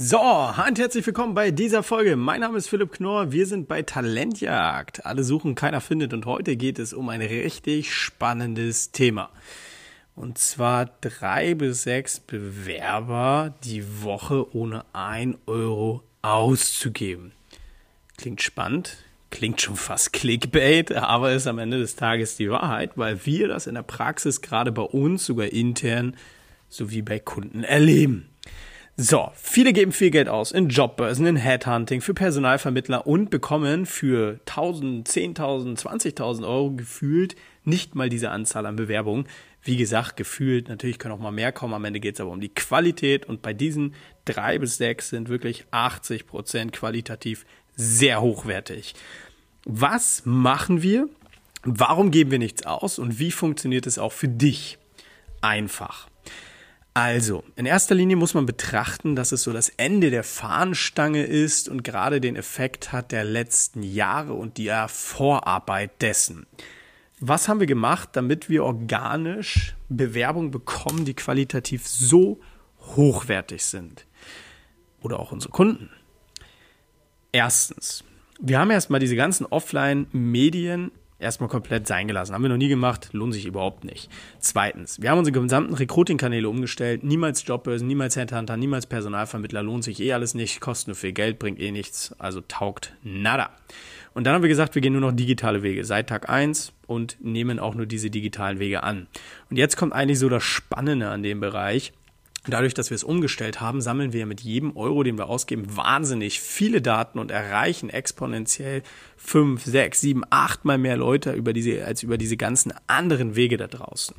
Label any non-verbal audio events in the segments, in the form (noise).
So, und herzlich willkommen bei dieser Folge. Mein Name ist Philipp Knorr. Wir sind bei Talentjagd. Alle suchen, keiner findet. Und heute geht es um ein richtig spannendes Thema. Und zwar drei bis sechs Bewerber die Woche ohne ein Euro auszugeben. Klingt spannend, klingt schon fast Clickbait, aber ist am Ende des Tages die Wahrheit, weil wir das in der Praxis gerade bei uns sogar intern sowie bei Kunden erleben. So, viele geben viel Geld aus in Jobbörsen, in Headhunting, für Personalvermittler und bekommen für 1000, 10.000, 20.000 Euro gefühlt nicht mal diese Anzahl an Bewerbungen. Wie gesagt, gefühlt, natürlich können auch mal mehr kommen, am Ende geht es aber um die Qualität und bei diesen drei bis sechs sind wirklich 80 Prozent qualitativ sehr hochwertig. Was machen wir? Warum geben wir nichts aus und wie funktioniert es auch für dich? Einfach. Also, in erster Linie muss man betrachten, dass es so das Ende der Fahnenstange ist und gerade den Effekt hat der letzten Jahre und die Vorarbeit dessen. Was haben wir gemacht, damit wir organisch Bewerbungen bekommen, die qualitativ so hochwertig sind? Oder auch unsere Kunden. Erstens, wir haben erstmal diese ganzen Offline-Medien erstmal komplett sein gelassen. Haben wir noch nie gemacht, lohnt sich überhaupt nicht. Zweitens, wir haben unsere gesamten Recruiting-Kanäle umgestellt. Niemals Jobbörsen, niemals Headhunter, niemals Personalvermittler, lohnt sich eh alles nicht, kostet nur viel Geld, bringt eh nichts, also taugt nada. Und dann haben wir gesagt, wir gehen nur noch digitale Wege seit Tag eins und nehmen auch nur diese digitalen Wege an. Und jetzt kommt eigentlich so das Spannende an dem Bereich. Dadurch, dass wir es umgestellt haben, sammeln wir mit jedem Euro, den wir ausgeben, wahnsinnig viele Daten und erreichen exponentiell fünf, sechs, sieben, acht mal mehr Leute über diese, als über diese ganzen anderen Wege da draußen.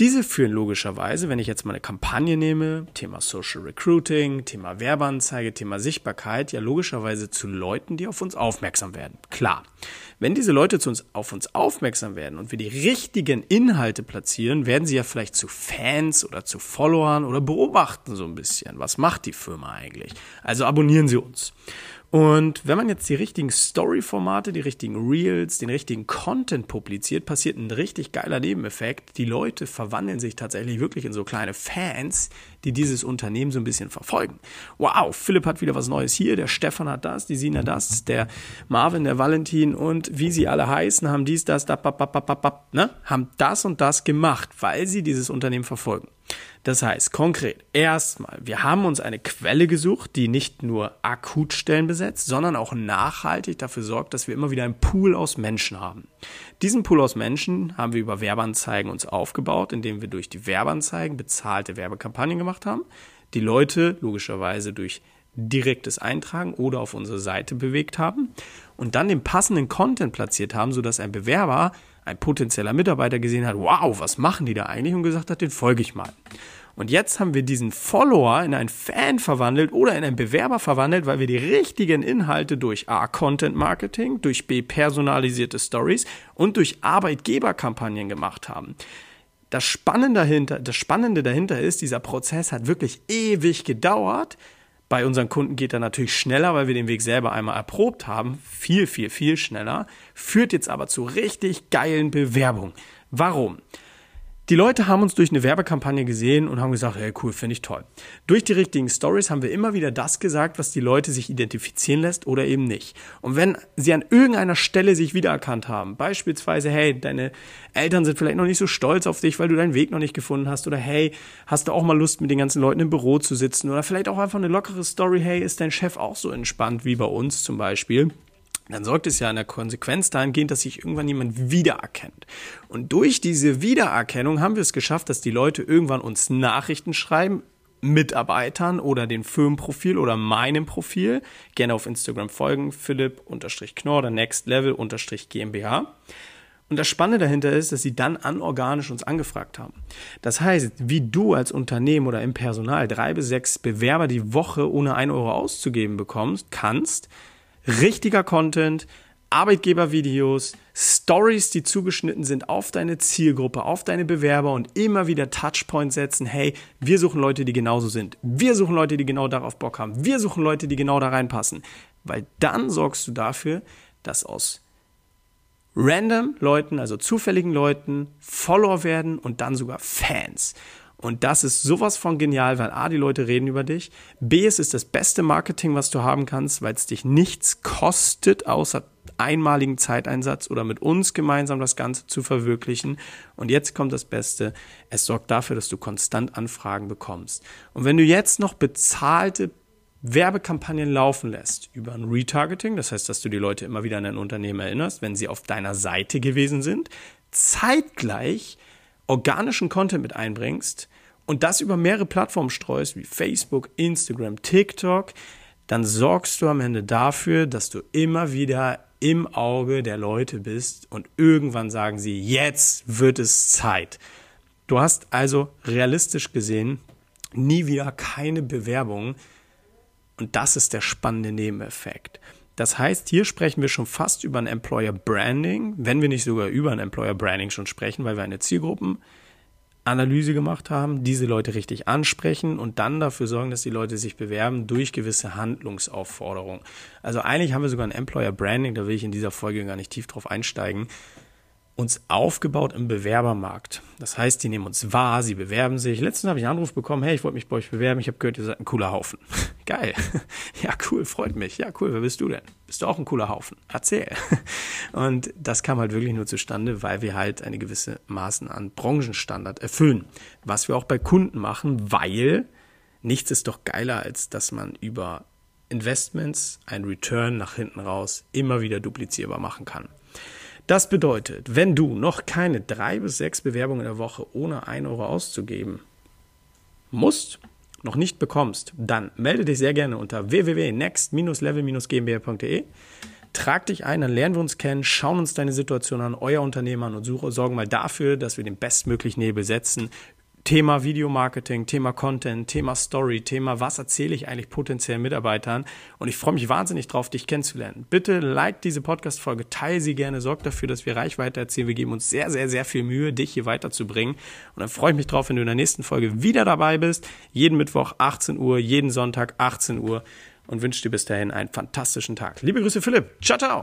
Diese führen logischerweise, wenn ich jetzt mal eine Kampagne nehme, Thema Social Recruiting, Thema Werbeanzeige, Thema Sichtbarkeit, ja logischerweise zu Leuten, die auf uns aufmerksam werden. Klar. Wenn diese Leute zu uns, auf uns aufmerksam werden und wir die richtigen Inhalte platzieren, werden sie ja vielleicht zu Fans oder zu Followern oder beobachten so ein bisschen. Was macht die Firma eigentlich? Also abonnieren Sie uns. Und wenn man jetzt die richtigen Story-Formate, die richtigen Reels, den richtigen Content publiziert, passiert ein richtig geiler Nebeneffekt. Die Leute verwandeln sich tatsächlich wirklich in so kleine Fans, die dieses Unternehmen so ein bisschen verfolgen. Wow, Philipp hat wieder was Neues hier, der Stefan hat das, die Sina das, der Marvin, der Valentin und wie sie alle heißen, haben dies, das, da, bap, bap, bap, bap, ne? haben das und das gemacht, weil sie dieses Unternehmen verfolgen. Das heißt, konkret, erstmal, wir haben uns eine Quelle gesucht, die nicht nur Akutstellen besetzt, sondern auch nachhaltig dafür sorgt, dass wir immer wieder einen Pool aus Menschen haben. Diesen Pool aus Menschen haben wir über Werbeanzeigen uns aufgebaut, indem wir durch die Werbeanzeigen bezahlte Werbekampagnen gemacht haben, die Leute logischerweise durch direktes Eintragen oder auf unsere Seite bewegt haben und dann den passenden Content platziert haben, sodass ein Bewerber ein potenzieller Mitarbeiter gesehen hat, wow, was machen die da eigentlich und gesagt hat, den folge ich mal. Und jetzt haben wir diesen Follower in einen Fan verwandelt oder in einen Bewerber verwandelt, weil wir die richtigen Inhalte durch A, Content Marketing, durch B, personalisierte Stories und durch Arbeitgeberkampagnen gemacht haben. Das Spannende dahinter, das Spannende dahinter ist, dieser Prozess hat wirklich ewig gedauert, bei unseren Kunden geht er natürlich schneller, weil wir den Weg selber einmal erprobt haben. Viel, viel, viel schneller. Führt jetzt aber zu richtig geilen Bewerbungen. Warum? Die Leute haben uns durch eine Werbekampagne gesehen und haben gesagt, hey cool, finde ich toll. Durch die richtigen Stories haben wir immer wieder das gesagt, was die Leute sich identifizieren lässt oder eben nicht. Und wenn sie an irgendeiner Stelle sich wiedererkannt haben, beispielsweise, hey, deine Eltern sind vielleicht noch nicht so stolz auf dich, weil du deinen Weg noch nicht gefunden hast oder hey, hast du auch mal Lust mit den ganzen Leuten im Büro zu sitzen oder vielleicht auch einfach eine lockere Story, hey, ist dein Chef auch so entspannt wie bei uns zum Beispiel? Dann sorgt es ja in der Konsequenz dahingehend, dass sich irgendwann jemand wiedererkennt. Und durch diese Wiedererkennung haben wir es geschafft, dass die Leute irgendwann uns Nachrichten schreiben, Mitarbeitern oder den Firmenprofil oder meinem Profil. Gerne auf Instagram folgen, Philipp-Knorr oder Next Level-GmbH. Und das Spannende dahinter ist, dass sie dann anorganisch uns angefragt haben. Das heißt, wie du als Unternehmen oder im Personal drei bis sechs Bewerber die Woche ohne ein Euro auszugeben bekommst, kannst, richtiger Content, Arbeitgebervideos, Stories, die zugeschnitten sind auf deine Zielgruppe, auf deine Bewerber und immer wieder Touchpoints setzen. Hey, wir suchen Leute, die genauso sind. Wir suchen Leute, die genau darauf Bock haben. Wir suchen Leute, die genau da reinpassen. Weil dann sorgst du dafür, dass aus random Leuten, also zufälligen Leuten, Follower werden und dann sogar Fans. Und das ist sowas von genial, weil A, die Leute reden über dich. B, es ist das beste Marketing, was du haben kannst, weil es dich nichts kostet, außer einmaligen Zeiteinsatz oder mit uns gemeinsam das Ganze zu verwirklichen. Und jetzt kommt das Beste. Es sorgt dafür, dass du konstant Anfragen bekommst. Und wenn du jetzt noch bezahlte Werbekampagnen laufen lässt über ein Retargeting, das heißt, dass du die Leute immer wieder an dein Unternehmen erinnerst, wenn sie auf deiner Seite gewesen sind, zeitgleich organischen Content mit einbringst und das über mehrere Plattformen streust, wie Facebook, Instagram, TikTok, dann sorgst du am Ende dafür, dass du immer wieder im Auge der Leute bist und irgendwann sagen sie, jetzt wird es Zeit. Du hast also realistisch gesehen nie wieder keine Bewerbung und das ist der spannende Nebeneffekt. Das heißt, hier sprechen wir schon fast über ein Employer Branding, wenn wir nicht sogar über ein Employer Branding schon sprechen, weil wir eine Zielgruppenanalyse gemacht haben, diese Leute richtig ansprechen und dann dafür sorgen, dass die Leute sich bewerben durch gewisse Handlungsaufforderungen. Also eigentlich haben wir sogar ein Employer Branding, da will ich in dieser Folge gar nicht tief drauf einsteigen uns aufgebaut im Bewerbermarkt. Das heißt, die nehmen uns wahr, sie bewerben sich. Letztens habe ich einen Anruf bekommen, hey, ich wollte mich bei euch bewerben, ich habe gehört, ihr seid ein cooler Haufen. (laughs) Geil. (laughs) Ja, cool, freut mich. Ja, cool, wer bist du denn? Bist du auch ein cooler Haufen? Erzähl. (laughs) Und das kam halt wirklich nur zustande, weil wir halt eine gewisse Maßen an Branchenstandard erfüllen. Was wir auch bei Kunden machen, weil nichts ist doch geiler, als dass man über Investments ein Return nach hinten raus immer wieder duplizierbar machen kann. Das bedeutet, wenn du noch keine drei bis sechs Bewerbungen in der Woche ohne ein Euro auszugeben musst, noch nicht bekommst, dann melde dich sehr gerne unter www.next-level-gmbh.de. Trag dich ein, dann lernen wir uns kennen, schauen uns deine Situation an, euer Unternehmen an und suche, sorgen mal dafür, dass wir den bestmöglichen Hebel setzen, Thema Videomarketing, Thema Content, Thema Story, Thema was erzähle ich eigentlich potenziellen Mitarbeitern. Und ich freue mich wahnsinnig drauf, dich kennenzulernen. Bitte like diese Podcast-Folge, teile sie gerne, sorg dafür, dass wir Reichweite erzielen. Wir geben uns sehr, sehr, sehr viel Mühe, dich hier weiterzubringen. Und dann freue ich mich drauf, wenn du in der nächsten Folge wieder dabei bist. Jeden Mittwoch 18 Uhr, jeden Sonntag 18 Uhr. Und wünsche dir bis dahin einen fantastischen Tag. Liebe Grüße, Philipp. Ciao, ciao.